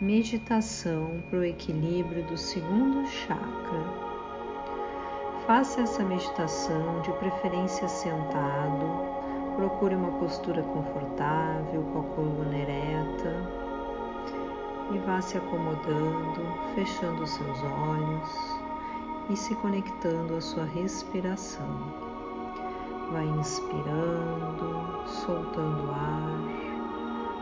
meditação para o equilíbrio do segundo chakra. Faça essa meditação de preferência sentado. Procure uma postura confortável, com a coluna ereta e vá se acomodando, fechando os seus olhos e se conectando à sua respiração. Vai inspirando, soltando ar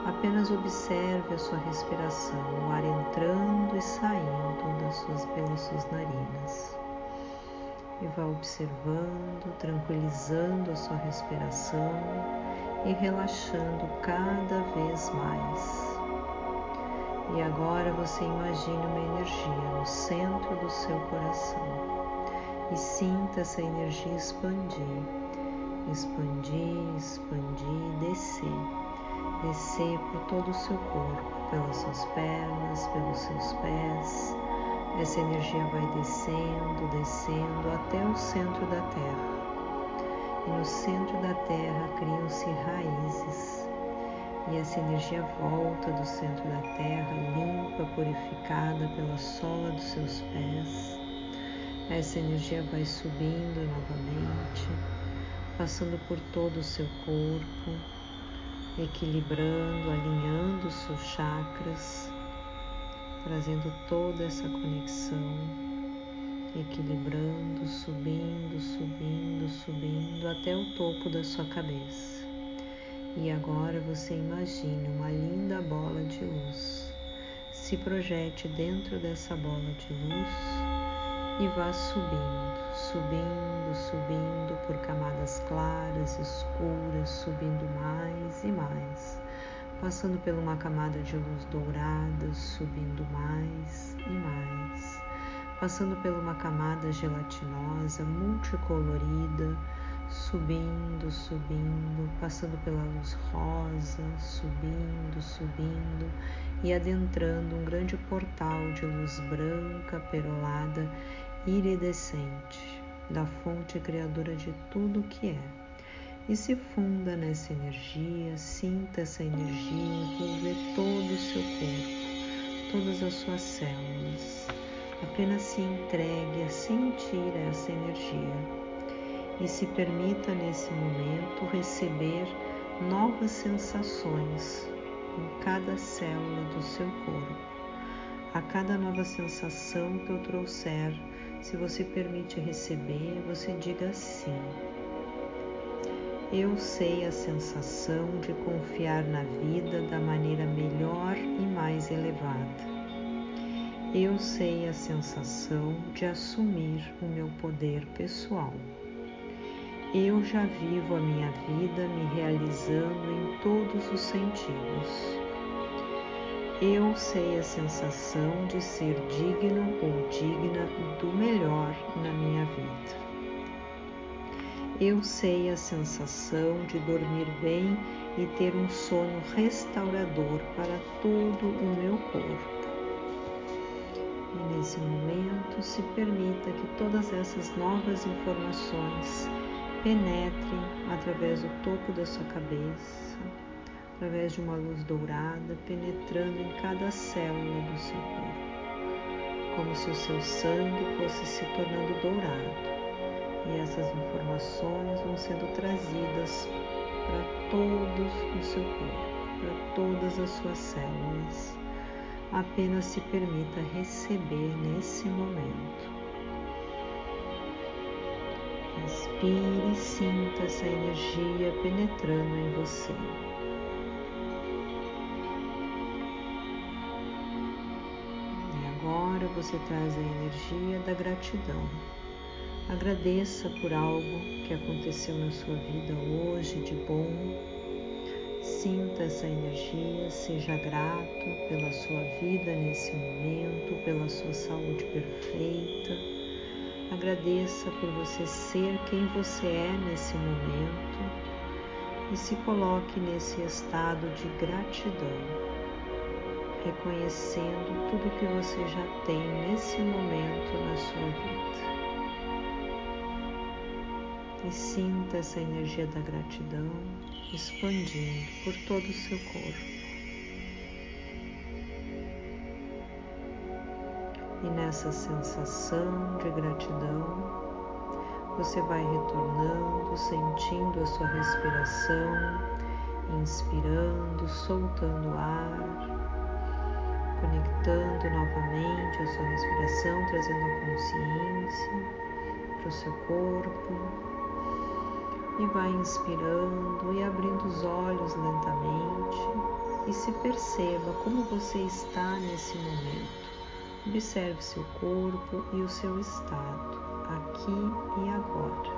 Apenas observe a sua respiração, o ar entrando e saindo das suas, pelas suas narinas. E vá observando, tranquilizando a sua respiração e relaxando cada vez mais. E agora você imagine uma energia no centro do seu coração e sinta essa energia expandir, expandir, expandir, descer descer por todo o seu corpo, pelas suas pernas, pelos seus pés. Essa energia vai descendo, descendo até o centro da Terra. E no centro da Terra criam-se raízes. E essa energia volta do centro da Terra, limpa, purificada pela sola dos seus pés. Essa energia vai subindo novamente, passando por todo o seu corpo, equilibrando, alinhando os seus chakras, trazendo toda essa conexão, equilibrando, subindo, subindo, subindo até o topo da sua cabeça. E agora você imagine uma linda bola de luz. Se projete dentro dessa bola de luz e vá subindo, subindo, subindo por camadas claras, escuras, subindo mais e mais, passando por uma camada de luz dourada, subindo mais e mais, passando por uma camada gelatinosa, multicolorida, subindo, subindo, passando pela luz rosa, subindo, subindo. E adentrando um grande portal de luz branca, perolada iridescente da fonte criadora de tudo o que é. E se funda nessa energia, sinta essa energia envolver todo o seu corpo, todas as suas células. Apenas se entregue a sentir essa energia e se permita nesse momento receber novas sensações em cada célula do seu corpo. A cada nova sensação que eu trouxer, se você permite receber, você diga sim. Eu sei a sensação de confiar na vida da maneira melhor e mais elevada. Eu sei a sensação de assumir o meu poder pessoal. Eu já vivo a minha vida me realizando em todos os sentidos. Eu sei a sensação de ser digno ou digna do melhor na minha vida. Eu sei a sensação de dormir bem e ter um sono restaurador para todo o meu corpo. E nesse momento, se permita que todas essas novas informações penetrem através do topo da sua cabeça através de uma luz dourada penetrando em cada célula do seu corpo, como se o seu sangue fosse se tornando dourado. E essas informações vão sendo trazidas para todos o seu corpo, para todas as suas células. Apenas se permita receber nesse momento. Respire e sinta essa energia penetrando em você. Você traz a energia da gratidão. Agradeça por algo que aconteceu na sua vida hoje de bom. Sinta essa energia, seja grato pela sua vida nesse momento, pela sua saúde perfeita. Agradeça por você ser quem você é nesse momento e se coloque nesse estado de gratidão reconhecendo tudo que você já tem nesse momento na sua vida. E sinta essa energia da gratidão expandindo por todo o seu corpo. E nessa sensação de gratidão, você vai retornando, sentindo a sua respiração, inspirando, soltando o ar, conectando novamente a sua respiração, trazendo a consciência para o seu corpo. E vai inspirando e abrindo os olhos lentamente e se perceba como você está nesse momento. Observe seu corpo e o seu estado aqui e agora.